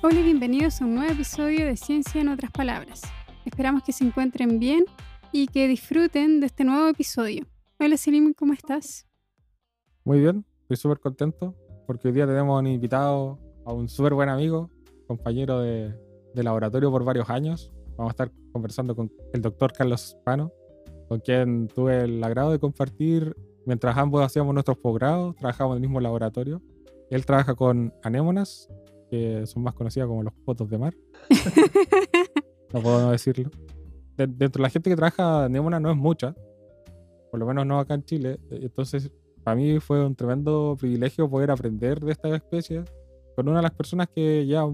Hola y bienvenidos a un nuevo episodio de Ciencia en otras palabras. Esperamos que se encuentren bien y que disfruten de este nuevo episodio. Hola Selim, ¿cómo estás? Muy bien, estoy súper contento porque hoy día tenemos un invitado a un súper buen amigo, compañero de, laboratorio por varios años. Vamos a estar conversando con el doctor Carlos Pano, con quien tuve el agrado de compartir mientras ambos hacíamos nuestros posgrados, trabajamos en el mismo laboratorio. Él trabaja con anémonas, que son más conocidas como los potos de mar. no puedo no decirlo. De- dentro de la gente que trabaja anémonas no es mucha, por lo menos no acá en Chile. Entonces, para mí fue un tremendo privilegio poder aprender de esta especie con una de las personas que lleva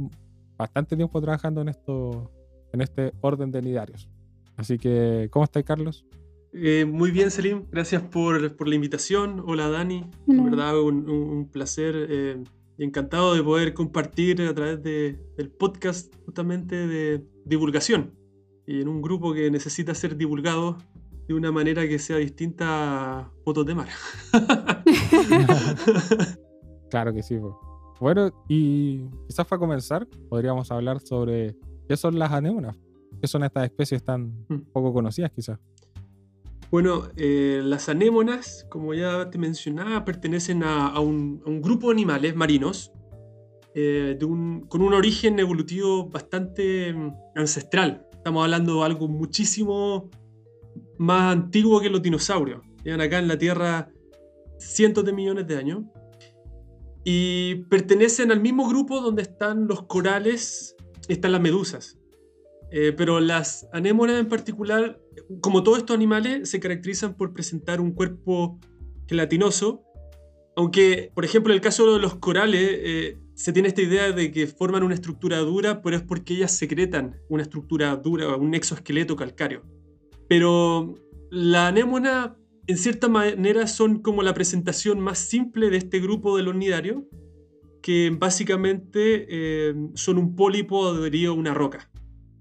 bastante tiempo trabajando en esto, en este orden de nidarios. Así que, ¿cómo estás, Carlos? Eh, muy bien, Selim. Gracias por, por la invitación. Hola, Dani. Hola. En verdad, un, un- un placer eh, y encantado de poder compartir a través de- del podcast justamente de divulgación. Y en un grupo que necesita ser divulgado de una manera que sea distinta a fotos de mar. Claro que sí. po. Bueno, y quizás para comenzar, podríamos hablar sobre qué son las anémonas. ¿Qué son estas especies tan Mm. poco conocidas, quizás? Bueno, eh, las anémonas, como ya te mencionaba, pertenecen a, un, grupo de animales marinos eh, con un origen evolutivo bastante mm, ancestral. Estamos hablando de algo muchísimo más antiguo que los dinosaurios. Llevan acá en la Tierra cientos de millones de años. Y pertenecen al mismo grupo donde están los corales, están las medusas. Eh, pero las anémonas en particular como todos estos animales, se caracterizan por presentar un cuerpo gelatinoso, aunque, por ejemplo, en el caso de los corales, eh, se tiene esta idea de que forman una estructura dura, pero es porque ellas secretan una estructura dura, un exoesqueleto calcáreo. Pero la anémona, en cierta manera, son como la presentación más simple de este grupo de los nidarios, que básicamente eh, son un pólipo adherido a una roca.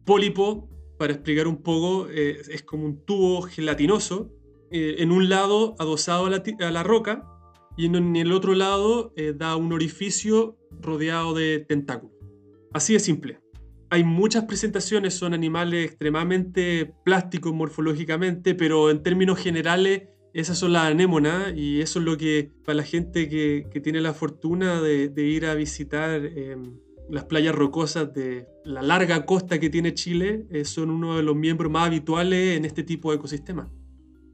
Pólipo, para explicar un poco, eh, es como un tubo gelatinoso, eh, en un lado adosado a la, roca y en, el otro lado eh, da un orificio rodeado de tentáculos. Así de simple. Hay muchas presentaciones, son animales extremadamente plásticos morfológicamente, pero en términos generales esas son las anémonas y eso es lo que para la gente que, tiene la fortuna de, ir a visitar eh, las playas rocosas de la larga costa que tiene Chile, eh, son uno de los miembros más habituales en este tipo de ecosistemas.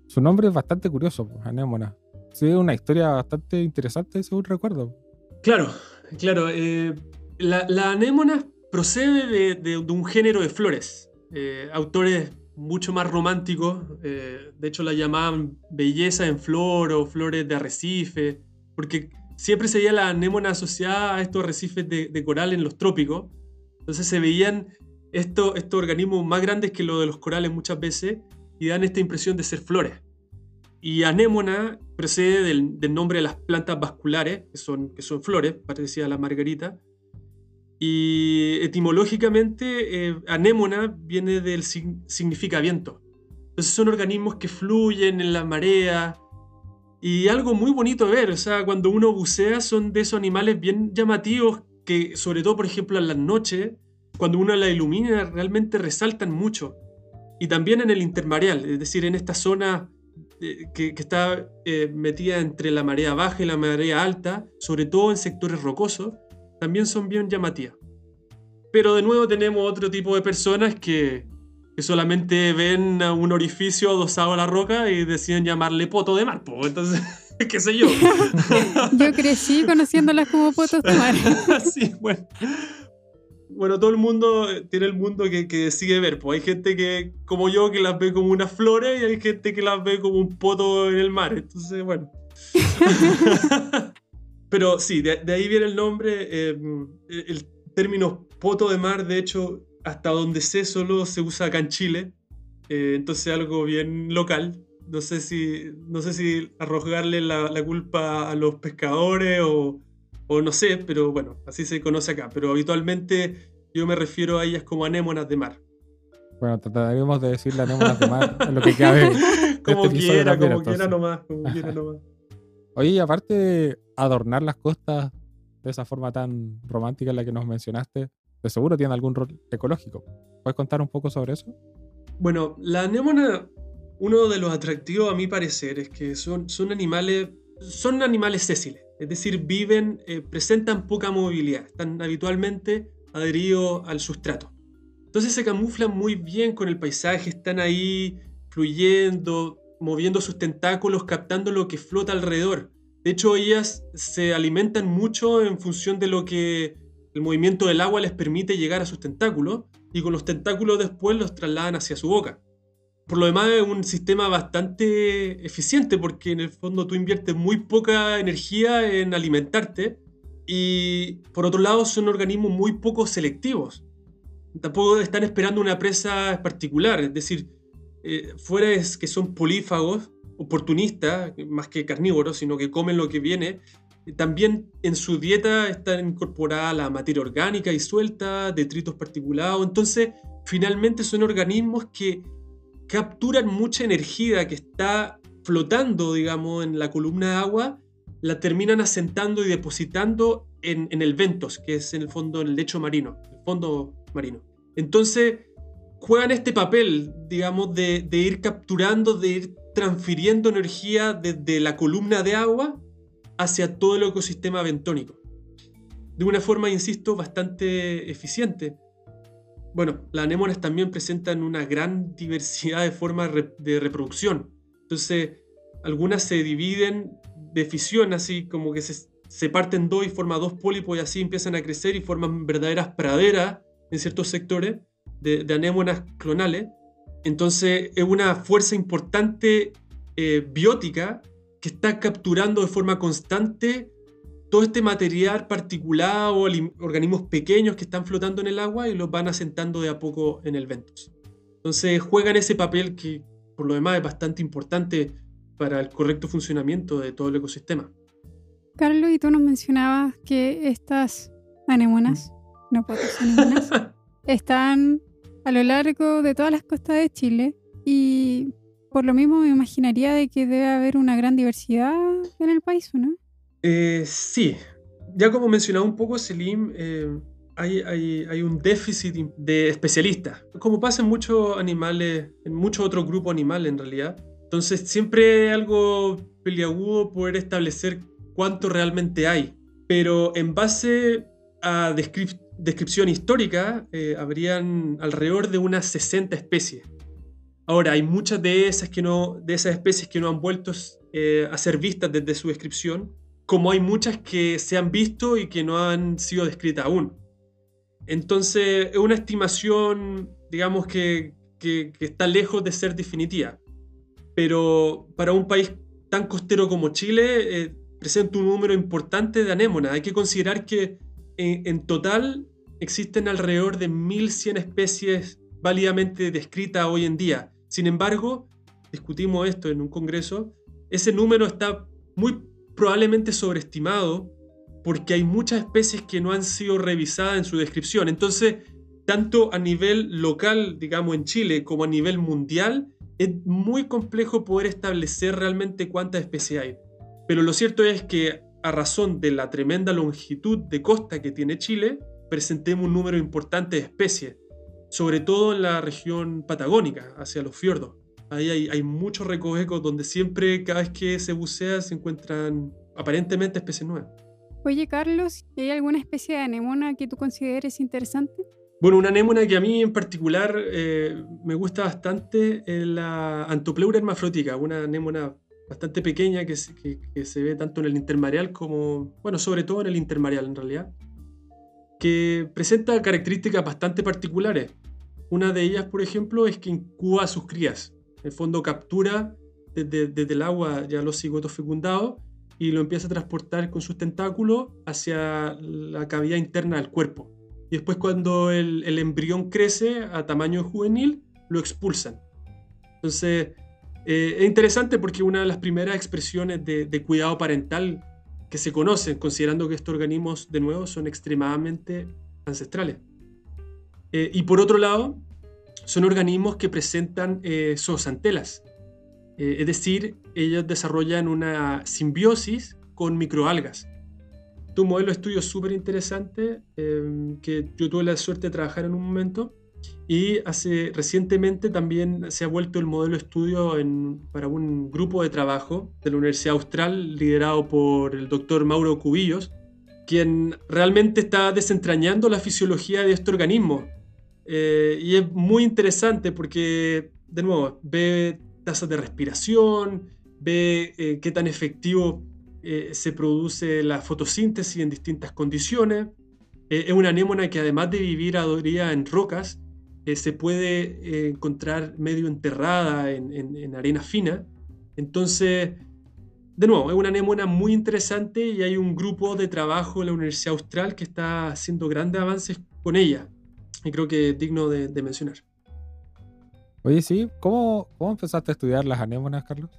Su nombre es bastante curioso, pues, anémona. Sí, es una historia bastante interesante, según recuerdo. Claro, claro. eh, la, la anémona procede de, de- de un género de flores. Eh, autores mucho más románticos, de hecho la llamaban belleza en flor o flores de arrecife, porque siempre se veía la anémona asociada a estos arrecifes de, de coral en los trópicos. Entonces se veían estos, organismos más grandes que los de los corales muchas veces y dan esta impresión de ser flores. Y anémona procede del, nombre de las plantas vasculares, que son, flores, parecida a la margarita. Y etimológicamente, eh, anémona viene del sig- significa viento. Entonces son organismos que fluyen en la marea. Y algo muy bonito de ver, o sea, cuando uno bucea son de esos animales bien llamativos que, sobre todo, por ejemplo, en las noches, cuando uno la ilumina, realmente resaltan mucho. Y también en el intermareal, es decir, en esta zona eh, que, está eh, metida entre la marea baja y la marea alta, sobre todo en sectores rocosos, también son bien llamativas. Pero de nuevo tenemos otro tipo de personas que, que solamente ven un orificio adosado a la roca y deciden llamarle poto de mar. po. Entonces, qué sé yo. Yo crecí conociéndolas como potos de mar. sí, bueno. Bueno, todo el mundo eh, tiene el mundo que, que sigue ver. Pues hay gente que, como yo, que las ve como unas flores y hay gente que las ve como un poto en el mar. Entonces, bueno. Pero sí, de, de ahí viene el nombre. eh, el término poto de mar, de hecho, hasta donde sé, solo se usa acá en Chile. Eh, entonces, algo bien local. No sé si, no sé si arrojarle la, la culpa a los pescadores o, o no sé, pero bueno, así se conoce acá. Pero habitualmente yo me refiero a ellas como anémonas de mar. Bueno, trataremos de decirle anémonas de mar en lo que cabe. Como este episodio quiera, también, como quiera nomás, como quiera nomás. Oye, y aparte de adornar las costas de esa forma tan romántica en la que nos mencionaste, de seguro tienen algún rol ecológico. ¿Puedes contar un poco sobre eso? Bueno, la anémona, uno de los atractivos a mi parecer es que son, son animales, son animales sésiles, es decir, viven, eh, presentan poca movilidad, están habitualmente adheridos al sustrato. Entonces se camuflan muy bien con el paisaje, están ahí fluyendo, moviendo sus tentáculos, captando lo que flota alrededor. De hecho, ellas se alimentan mucho en función de lo que el movimiento del agua les permite llegar a sus tentáculos y con los tentáculos después los trasladan hacia su boca. Por lo demás es un sistema bastante eficiente porque en el fondo tú inviertes muy poca energía en alimentarte y por otro lado son organismos muy poco selectivos. Tampoco están esperando una presa particular, es decir, eh, fuera es que son polífagos, oportunistas, más que carnívoros, sino que comen lo que viene, también en su dieta está incorporada la materia orgánica y suelta, detritos particulados. Entonces, finalmente son organismos que capturan mucha energía que está flotando, digamos, en la columna de agua, la terminan asentando y depositando en, el ventos, que es en el fondo, en el lecho marino, el fondo marino. Entonces, juegan este papel, digamos, de, de ir capturando, de ir transfiriendo energía desde la columna de agua hacia todo el ecosistema bentónico. De una forma, insisto, bastante eficiente. Bueno, las anémonas también presentan una gran diversidad de formas de reproducción. Entonces, algunas se dividen de fisión, así como que se, se parten dos y forman dos pólipos y así empiezan a crecer y forman verdaderas praderas en ciertos sectores de, anémonas clonales. Entonces, es una fuerza importante eh, biótica que está capturando de forma constante todo este material particular o organismos pequeños que están flotando en el agua y los van asentando de a poco en el ventos. Entonces juegan ese papel que por lo demás es bastante importante para el correcto funcionamiento de todo el ecosistema. Carlos, y tú nos mencionabas que estas anémonas, no anémonas, están a lo largo de todas las costas de Chile y por lo mismo me imaginaría de que debe haber una gran diversidad en el país, ¿no? Eh, sí, ya como mencionaba un poco Selim, eh, hay, hay, un déficit de especialistas, como pasa en muchos animales, en muchos otros grupos animales en realidad. Entonces siempre es algo peliagudo poder establecer cuánto realmente hay, pero en base a descripción histórica, eh, habrían alrededor de unas 60 especies. Ahora, hay muchas de esas, que no, de esas especies que no han vuelto eh, a ser vistas desde su descripción, como hay muchas que se han visto y que no han sido descritas aún. Entonces, es una estimación, digamos, que, que, está lejos de ser definitiva. Pero para un país tan costero como Chile, eh, presenta un número importante de anémonas. Hay que considerar que en, en total existen alrededor de 1.100 especies válidamente descritas hoy en día sin embargo, discutimos esto en un congreso, ese número está muy probablemente sobreestimado porque hay muchas especies que no han sido revisadas en su descripción. Entonces, tanto a nivel local, digamos en Chile, como a nivel mundial, es muy complejo poder establecer realmente cuántas especies hay. Pero lo cierto es que a razón de la tremenda longitud de costa que tiene Chile, presentemos un número importante de especies sobre todo en la región patagónica, hacia los fiordos. Ahí hay, hay muchos recovecos donde siempre, cada vez que se bucea, se encuentran aparentemente especies nuevas. Oye, Carlos, ¿hay alguna especie de anémona que tú consideres interesante? Bueno, una anémona que a mí en particular eh, me gusta bastante es la Antopleura hermafrótica, una anémona bastante pequeña que se, que se ve tanto en el intermareal como, bueno, sobre todo en el intermareal en realidad que presenta características bastante particulares. Una de ellas, por ejemplo, es que incuba a sus crías. En el fondo captura desde, el agua ya los cigotos fecundados y lo empieza a transportar con sus tentáculos hacia la cavidad interna del cuerpo. Y después cuando el, embrión crece a tamaño juvenil, lo expulsan. Entonces, eh, es interesante porque una de las primeras expresiones de cuidado parental que se conocen, considerando que estos organismos, de nuevo, son extremadamente ancestrales. Eh, y por otro lado, son organismos que presentan eh, zoosantelas, eh, es decir, ellos desarrollan una simbiosis con microalgas. Este es un modelo de estudio súper interesante eh, que yo tuve la suerte de trabajar en un momento y hace, recientemente también se ha vuelto el modelo de estudio para un grupo de trabajo de la Universidad Austral liderado por el doctor Mauro Cubillos, quien realmente está desentrañando la fisiología de este organismo. Eh, y es muy interesante porque, de nuevo, ve tasas de respiración, ve eh, qué tan efectivo eh, se produce la fotosíntesis en distintas condiciones. es una anémona que además de vivir adoría en rocas, se puede encontrar medio enterrada en, arena fina. Entonces, de nuevo, es una anémona muy interesante y hay un grupo de trabajo en la Universidad Austral que está haciendo grandes avances con ella. Y creo que es digno de, mencionar. Oye, sí, ¿Cómo, ¿cómo empezaste a estudiar las anémonas, Carlos?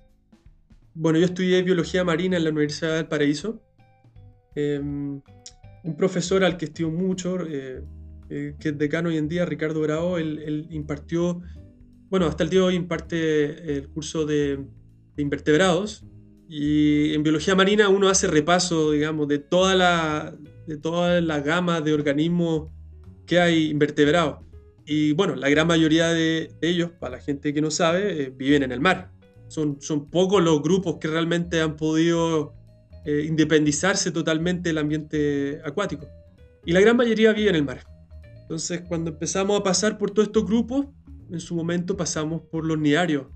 Bueno, yo estudié biología marina en la Universidad del Paraíso. Em, un profesor al que estimo mucho, eh, eh, que es decano hoy en día, Ricardo Bravo, él, impartió, bueno, hasta el día de hoy imparte el curso de, invertebrados. Y en biología marina uno hace repaso, digamos, de toda la, de toda la gama de organismos que hay invertebrados. Y bueno, la gran mayoría de, ellos, para la gente que no sabe, eh, viven en el mar. Son, son pocos los grupos que realmente han podido eh, independizarse totalmente del ambiente acuático. Y la gran mayoría vive en el mar. Entonces, cuando empezamos a pasar por todos estos grupos, en su momento pasamos por los niarios.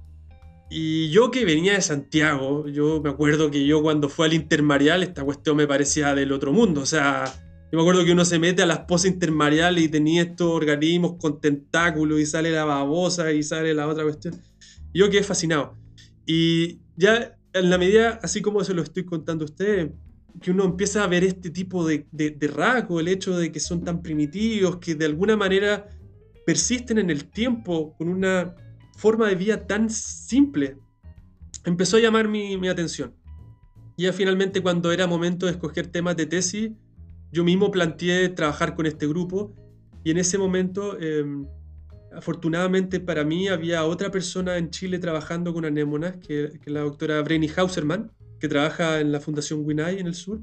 Y yo que venía de Santiago, yo me acuerdo que yo cuando fui al intermarial, esta cuestión me parecía del otro mundo. O sea, yo me acuerdo que uno se mete a las pozas intermareales y tenía estos organismos con tentáculos y sale la babosa y sale la otra cuestión. Yo quedé fascinado. Y ya en la medida, así como se lo estoy contando a ustedes, que uno empieza a ver este tipo de, de, rasgo, el hecho de que son tan primitivos, que de alguna manera persisten en el tiempo con una forma de vida tan simple, empezó a llamar mi, atención. Ya finalmente cuando era momento de escoger temas de tesis, yo mismo planteé trabajar con este grupo. Y en ese momento, em, afortunadamente para mí, había otra persona en Chile trabajando con anémonas, que, que la doctora Brenny Hauserman, que trabaja en la Fundación Winay en el sur,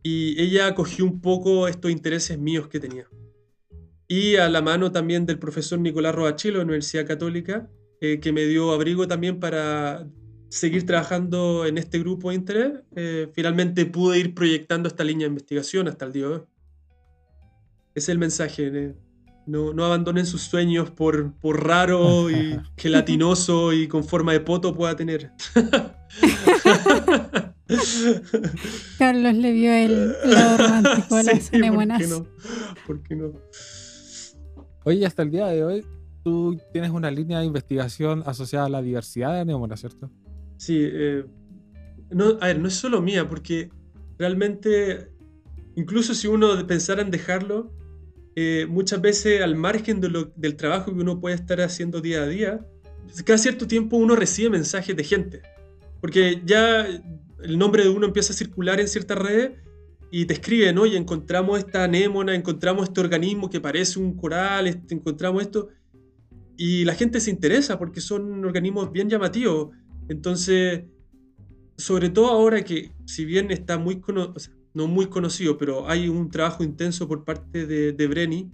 y ella acogió un poco estos intereses míos que tenía. Y a la mano también del profesor Nicolás Roachelo de la Universidad Católica, eh, que me dio abrigo también para seguir trabajando en este grupo de interés, eh, finalmente pude ir proyectando esta línea de investigación hasta el día de hoy. Ese es el mensaje. Eh. No, no, abandonen sus sueños por, por raro y gelatinoso y con forma de poto pueda tener. Carlos le vio el lado romántico de las anémonas. ¿por qué, no? Oye, hasta el día de hoy, tú tienes una línea de investigación asociada a la diversidad de anémonas, ¿cierto? Sí, eh, no, a ver, no es solo mía, porque realmente, incluso si uno pensara en dejarlo, eh, muchas veces al margen del trabajo que uno puede estar haciendo día a día, cada cierto tiempo uno recibe mensajes de gente. Porque ya el nombre de uno empieza a circular en ciertas redes y te escriben, oye, encontramos esta anémona, encontramos este organismo que parece un coral, este, encontramos esto. Y la gente se interesa porque son organismos bien llamativos. Entonces, sobre todo ahora que, si bien está muy conocido, no muy conocido, pero hay un trabajo intenso por parte de, de Brenny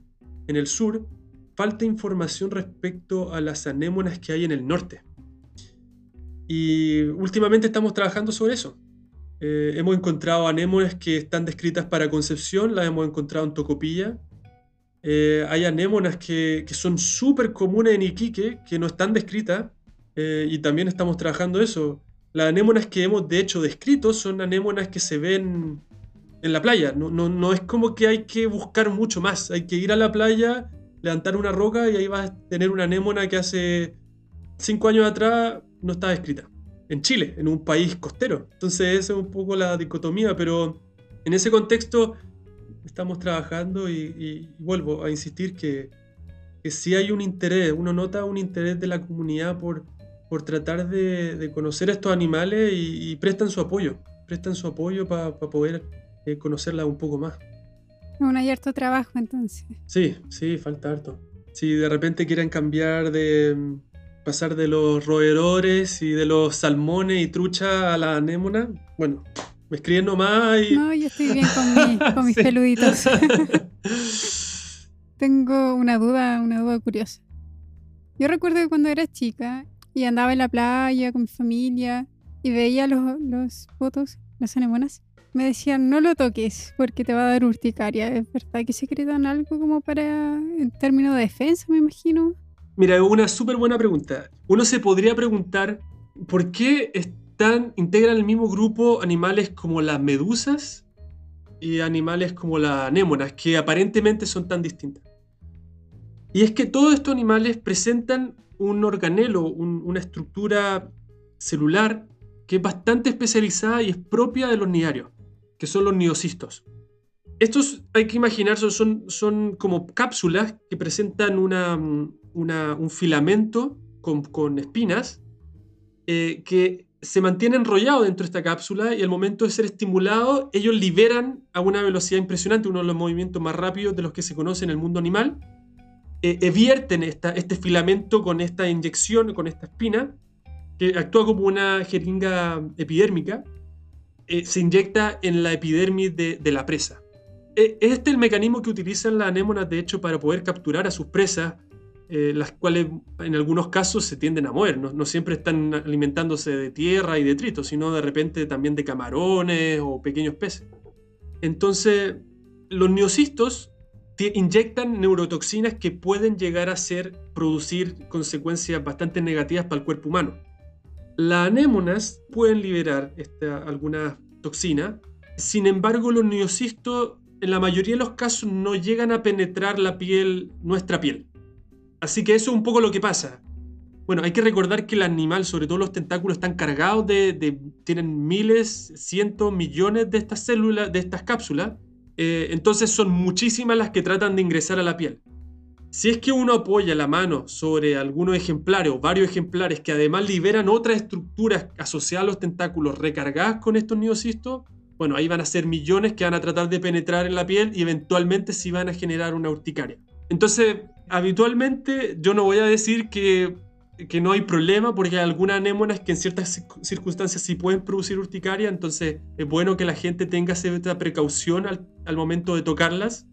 en el sur, falta información respecto a las anémonas que hay en el norte. Y últimamente estamos trabajando sobre eso. Eh, hemos encontrado anémonas que están descritas para concepción, las hemos encontrado en Tocopilla. Eh, hay anémonas que, que son súper comunes en Iquique, que no están descritas, eh, y también estamos trabajando eso. Las anémonas que hemos de hecho descrito son anémonas que se ven en la playa. No, no, no es como que hay que buscar mucho más. Hay que ir a la playa, levantar una roca y ahí vas a tener una anémona que hace cinco años atrás no estaba escrita. En Chile, en un país costero. Entonces esa es un poco la dicotomía, pero en ese contexto estamos trabajando y, vuelvo a insistir que, que sí hay un interés, uno nota un interés de la comunidad por, por tratar de, conocer a estos animales y, prestan su apoyo, prestan su apoyo para poder eh, conocerla un poco más. Un hay harto trabajo entonces. Sí, sí, falta harto. Si de repente quieren cambiar de, pasar de los roedores y de los salmones y trucha a la anémona, bueno, Me escriben nomás y... No, yo estoy bien con, con mis peluditos. Tengo una duda, una duda curiosa. Yo recuerdo que cuando era chica y andaba en la playa con mi familia y veía los, los fotos, las anemonas, me decían no lo toques porque te va a dar urticaria. ¿Es verdad que se crean algo como para, en términos de defensa, me imagino? Mira, una súper buena pregunta. Uno se podría preguntar por qué están, integran el mismo grupo animales como las medusas y animales como las anémonas, que aparentemente son tan distintas. Y es que todos estos animales presentan un organelo, una estructura celular que es bastante especializada y es propia de los nidarios, que son los niocistos. Estos hay que imaginar, son, como cápsulas que presentan un filamento con, espinas eh, que se mantiene enrollado dentro de esta cápsula y al momento de ser estimulado, ellos liberan a una velocidad impresionante, uno de los movimientos más rápidos de los que se conoce en el mundo animal, eh, evierten este filamento con esta inyección, con esta espina, que actúa como una jeringa epidérmica, eh, se inyecta en la epidermis de, la presa. E, este es el mecanismo que utilizan las anémonas, de hecho, para poder capturar a sus presas, eh, las cuales en algunos casos se tienden a mover. No, siempre están alimentándose de tierra y detritos, sino de repente también de camarones o pequeños peces. Entonces, los neocistos inyectan neurotoxinas que pueden llegar a ser, producir consecuencias bastante negativas para el cuerpo humano. Las anémonas pueden liberar alguna toxina, sin embargo los neocistos en la mayoría de los casos no llegan a penetrar la piel, nuestra piel. Así que eso es un poco lo que pasa. Bueno, hay que recordar que el animal, sobre todo los tentáculos, están cargados de, tienen miles, cientos, millones de estas células, de estas cápsulas, eh, entonces son muchísimas las que tratan de ingresar a la piel. Si es que uno apoya la mano sobre algunos ejemplares o varios ejemplares que además liberan otras estructuras asociadas a los tentáculos recargadas con estos neocistos, bueno, ahí van a ser millones que van a tratar de penetrar en la piel y eventualmente sí van a generar una urticaria. Entonces, habitualmente yo no voy a decir que que no hay problema porque hay algunas anémonas que en ciertas circunstancias sí pueden producir urticaria, entonces es bueno que la gente tenga cierta precaución al, momento de tocarlas,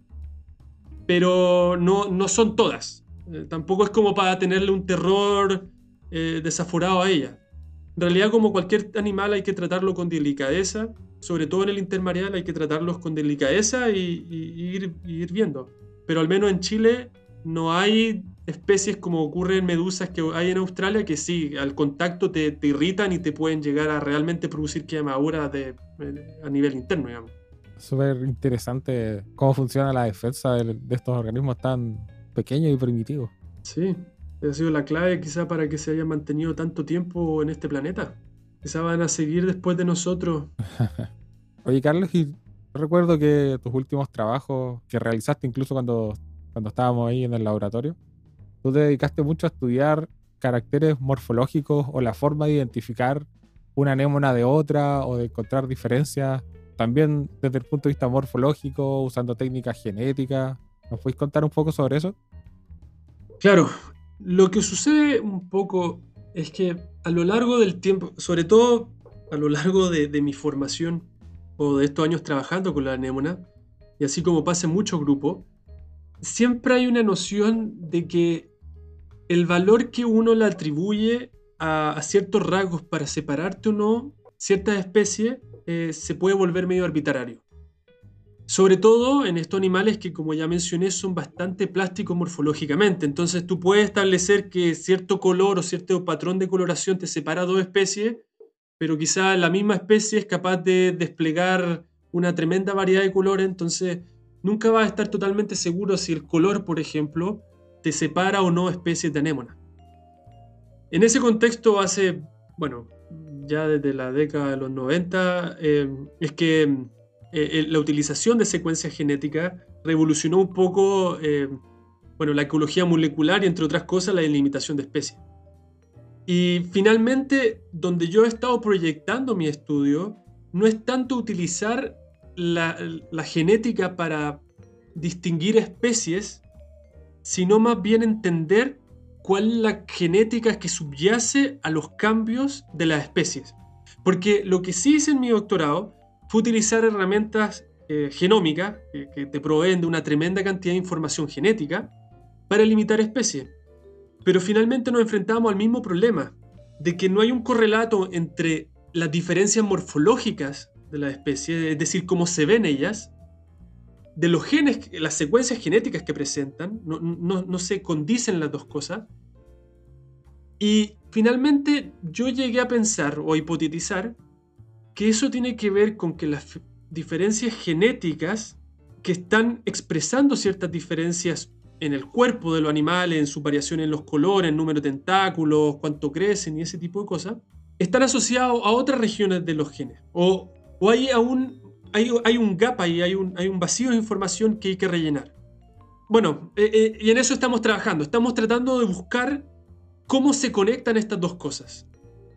pero no, no son todas. Eh, tampoco es como para tenerle un terror eh, desaforado a ella. En realidad, como cualquier animal, hay que tratarlo con delicadeza, sobre todo en el intermareal, hay que tratarlos con delicadeza y, ir, y ir viendo. Pero al menos en Chile no hay especies como ocurre en medusas que hay en Australia que sí, al contacto te, irritan y te pueden llegar a realmente producir quemaduras de, a nivel interno, digamos. Súper interesante cómo funciona la defensa de, estos organismos tan pequeños y primitivos. Sí, ha sido la clave quizá para que se haya mantenido tanto tiempo en este planeta. Quizá van a seguir después de nosotros. Oye, Carlos, y recuerdo que tus últimos trabajos que realizaste incluso cuando, cuando estábamos ahí en el laboratorio, tú te dedicaste mucho a estudiar caracteres morfológicos o la forma de identificar una anémona de otra o de encontrar diferencias, también desde el punto de vista morfológico, usando técnicas genéticas. ¿Nos podéis contar un poco sobre eso? Claro, lo que sucede un poco es que a lo largo del tiempo, sobre todo a lo largo de, de mi formación o de estos años trabajando con la anémona, y así como pasa en muchos grupos, siempre hay una noción de que el valor que uno le atribuye a, ciertos rasgos para separarte o no ciertas especies eh, se puede volver medio arbitrario. Sobre todo en estos animales que, como ya mencioné, son bastante plásticos morfológicamente. Entonces tú puedes establecer que cierto color o cierto patrón de coloración te separa dos especies, pero quizá la misma especie es capaz de desplegar una tremenda variedad de colores. Entonces nunca vas a estar totalmente seguro si el color, por ejemplo, te separa o no especies de anémona. En ese contexto, hace, bueno, ya desde la década de los 90, eh, es que eh, eh, la utilización de secuencias genéticas revolucionó un poco, bueno, la ecología molecular y entre otras cosas la delimitación de especies. Y finalmente, donde yo he estado proyectando mi estudio, no es tanto utilizar la, genética para distinguir especies, sino más bien entender cuál es la genética que subyace a los cambios de las especies. Porque lo que sí hice en mi doctorado fue utilizar herramientas eh, genómicas que, te proveen de una tremenda cantidad de información genética para limitar especies. Pero finalmente nos enfrentamos al mismo problema, de que no hay un correlato entre las diferencias morfológicas de las especies, es decir, cómo se ven ellas, de los genes, las secuencias genéticas que presentan, no, no se condicen las dos cosas. Y finalmente yo llegué a pensar o a hipotetizar que eso tiene que ver con que las diferencias genéticas que están expresando ciertas diferencias en el cuerpo de los animales, en su variación en los colores, en número de tentáculos, cuánto crecen y ese tipo de cosas, están asociados a otras regiones de los genes. O, o hay, aún, hay, un gap ahí, hay un, vacío de información que hay que rellenar. Bueno, eh, eh, y en eso estamos trabajando. Estamos tratando de buscar cómo se conectan estas dos cosas.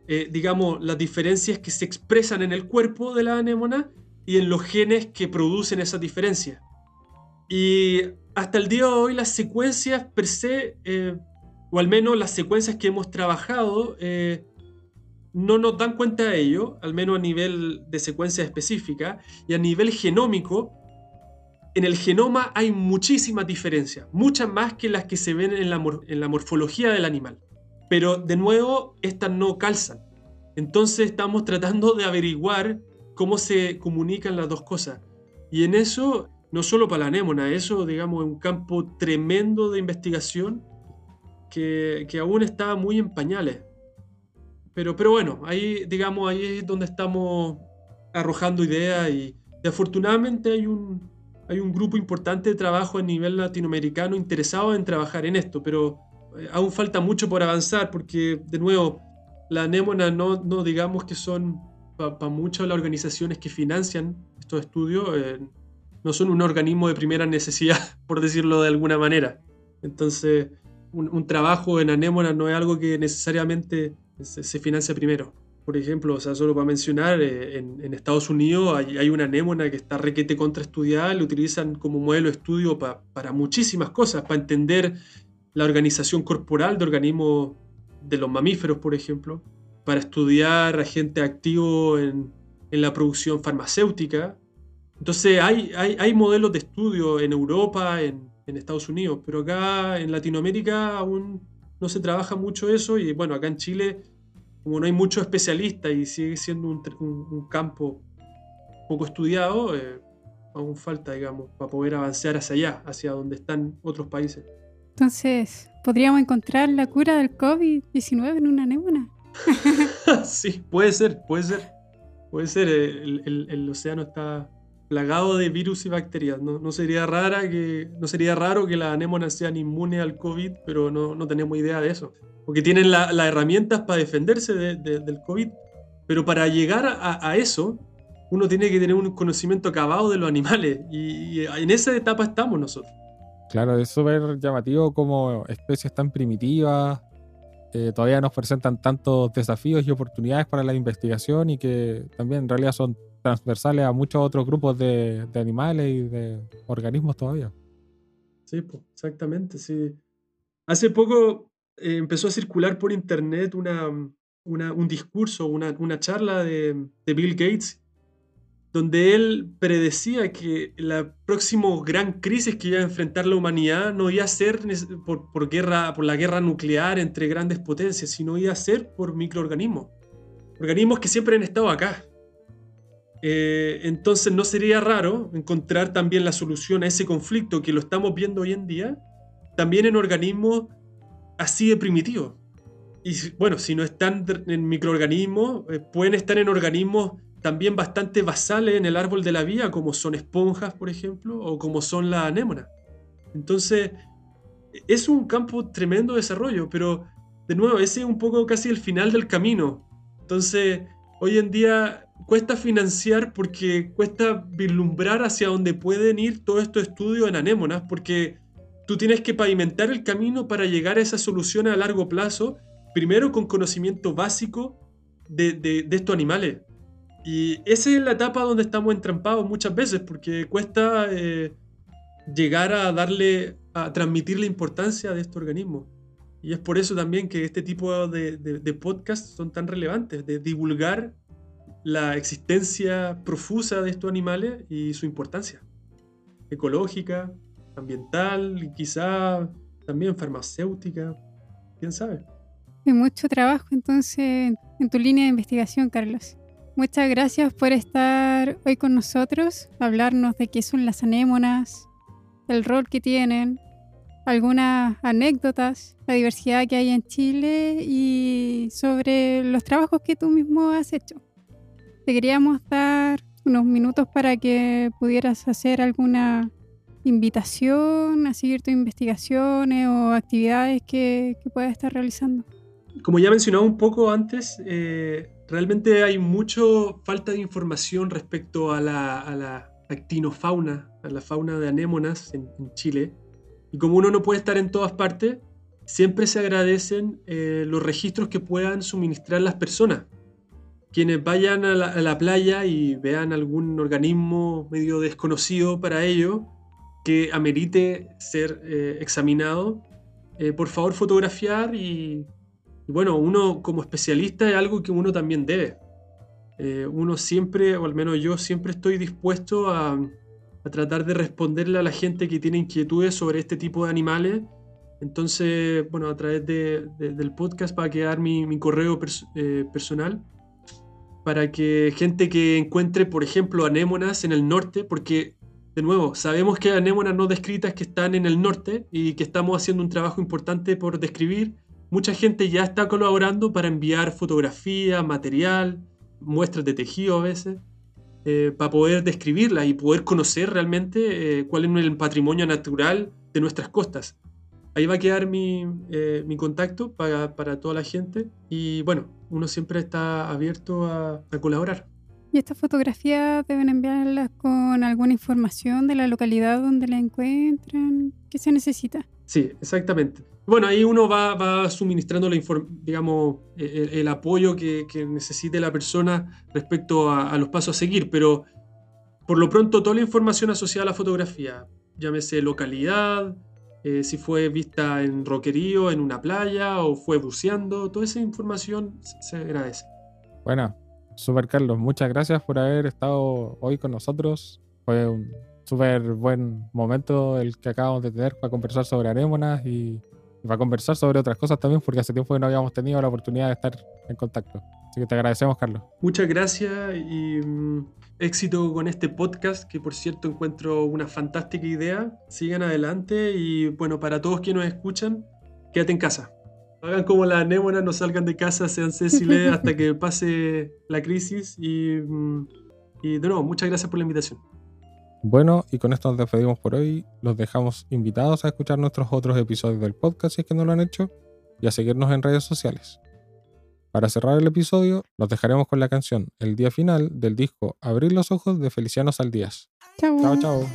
Eh, digamos, las diferencias que se expresan en el cuerpo de la anémona y en los genes que producen esas diferencias. Y hasta el día de hoy las secuencias per se, o al menos las secuencias que hemos trabajado, no nos dan cuenta de ello, al menos a nivel de secuencia específica, y a nivel genómico, en el genoma hay muchísimas diferencias, muchas más que las que se ven en la, morfología del animal. Pero de nuevo, estas no calzan. Entonces estamos tratando de averiguar cómo se comunican las dos cosas. Y en eso, no solo para la anémona, eso, digamos, es un campo tremendo de investigación que, que aún está muy en pañales. Pero, pero bueno, ahí, digamos, ahí es donde estamos arrojando ideas y, y afortunadamente hay un, hay un grupo importante de trabajo a nivel latinoamericano interesado en trabajar en esto, pero eh, aún falta mucho por avanzar porque, de nuevo, la anémona no, no digamos que son para muchas de las organizaciones que financian estos estudios, eh, no son un organismo de primera necesidad, por decirlo de alguna manera. Entonces, un, trabajo en anémona no es algo que necesariamente se, financia primero. Por ejemplo, o sea, solo para mencionar, eh, en, Estados Unidos hay, hay, una anémona que está requete contra estudiar, lo utilizan como modelo de estudio para muchísimas cosas, para entender la organización corporal de organismos de los mamíferos, por ejemplo, para estudiar agente activo en, en la producción farmacéutica. Entonces hay, hay, hay, modelos de estudio en Europa, en, en, Estados Unidos, pero acá en Latinoamérica aún no se trabaja mucho eso y bueno, acá en Chile, como no hay muchos especialistas y sigue siendo un, un, campo poco estudiado, eh, aún falta, digamos, para poder avanzar hacia allá, hacia donde están otros países. Entonces, ¿podríamos encontrar la cura del COVID-19 en una anémona? sí, puede ser, puede ser. Puede ser, el, océano está plagado de virus y bacterias. No, sería, rara que, no sería raro que las anémonas sean inmunes al COVID, pero no, tenemos idea de eso. Porque tienen las herramientas para defenderse del COVID. Pero para llegar a, eso, uno tiene que tener un conocimiento acabado de los animales. y en esa etapa estamos nosotros. Claro, es súper llamativo como especies tan primitivas eh, todavía nos presentan tantos desafíos y oportunidades para la investigación y que también en realidad son transversales a muchos otros grupos de, animales y de organismos todavía. Sí, pues, exactamente, sí. Hace poco eh, empezó a circular por internet un discurso, una, una charla de, de Bill Gates donde él predecía que la próxima gran crisis que iba a enfrentar la humanidad no iba a ser por, guerra, por la guerra nuclear entre grandes potencias, sino iba a ser por microorganismos. Organismos que siempre han estado acá. Eh, entonces no sería raro encontrar también la solución a ese conflicto que lo estamos viendo hoy en día, también en organismos así de primitivos. Y bueno, si no están en microorganismos, eh, pueden estar en organismos también bastante basales en el árbol de la vida, como son esponjas, por ejemplo, o como son la anémona. Entonces, es un campo tremendo de desarrollo, pero de nuevo, ese es un poco casi el final del camino. Entonces, hoy en día cuesta financiar porque cuesta vislumbrar hacia dónde pueden ir todos estos estudios en anémonas, porque tú tienes que pavimentar el camino para llegar a esa solución a largo plazo, primero con conocimiento básico de, de estos animales. Y esa es la etapa donde estamos entrampados muchas veces, porque cuesta eh, llegar a darle, a transmitir la importancia de este organismo. Y es por eso también que este tipo de, de, podcasts son tan relevantes, de divulgar la existencia profusa de estos animales y su importancia ecológica, ambiental y quizá también farmacéutica, quién sabe. Hay mucho trabajo entonces en tu línea de investigación, Carlos. Muchas gracias por estar hoy con nosotros, hablarnos de qué son las anémonas, el rol que tienen, algunas anécdotas, la diversidad que hay en Chile y sobre los trabajos que tú mismo has hecho. Te queríamos dar unos minutos para que pudieras hacer alguna invitación a seguir tus investigaciones o actividades que, que puedas estar realizando. Como ya mencionaba un poco antes, eh, realmente hay mucho falta de información respecto a la, actinofauna, a la fauna de anémonas en, Chile. Y como uno no puede estar en todas partes, siempre se agradecen eh, los registros que puedan suministrar las personas. Quienes vayan a la, playa y vean algún organismo medio desconocido para ello, que amerite ser eh, examinado, eh, por favor fotografiar y, y, bueno, uno como especialista es algo que uno también debe. Eh, uno siempre, o al menos yo siempre estoy dispuesto a, a, tratar de responderle a la gente que tiene inquietudes sobre este tipo de animales. Entonces, bueno, a través de, de, del podcast va a quedar mi, correo eh, personal para que gente que encuentre, por ejemplo, anémonas en el norte, porque de nuevo, sabemos que hay anémonas no descritas que están en el norte y que estamos haciendo un trabajo importante por describir. Mucha gente ya está colaborando para enviar fotografía, material, muestras de tejido a veces, eh, para poder describirlas y poder conocer realmente eh, cuál es el patrimonio natural de nuestras costas. Ahí va a quedar mi, eh, mi contacto para, para, toda la gente y bueno, uno siempre está abierto a, a colaborar. ¿Y estas fotografías deben enviarlas con alguna información de la localidad donde la encuentran? ¿Qué se necesita? Sí, exactamente. Bueno, ahí uno va, va suministrando la digamos, el, el apoyo que, que, necesite la persona respecto a, los pasos a seguir, pero por lo pronto toda la información asociada a la fotografía, llámese localidad, eh, si fue vista en roquerío, en una playa o fue buceando, toda esa información se agradece. Bueno, Super Carlos, muchas gracias por haber estado hoy con nosotros. Fue un súper buen momento el que acabamos de tener para conversar sobre anémonas y, para conversar sobre otras cosas también, porque hace tiempo que no habíamos tenido la oportunidad de estar en contacto. Así que te agradecemos, Carlos. Muchas gracias y um, éxito con este podcast, que por cierto encuentro una fantástica idea. Sigan adelante y bueno, para todos quienes nos escuchan, quédate en casa. Hagan como las anémonas, no salgan de casa, sean césiles hasta que pase la crisis. Y, y, de nuevo, muchas gracias por la invitación. Bueno, y con esto nos despedimos por hoy. Los dejamos invitados a escuchar nuestros otros episodios del podcast si es que no lo han hecho y a seguirnos en redes sociales. Para cerrar el episodio, los dejaremos con la canción El día final del disco Abrir los ojos de Feliciano Saldías. Chao, chao.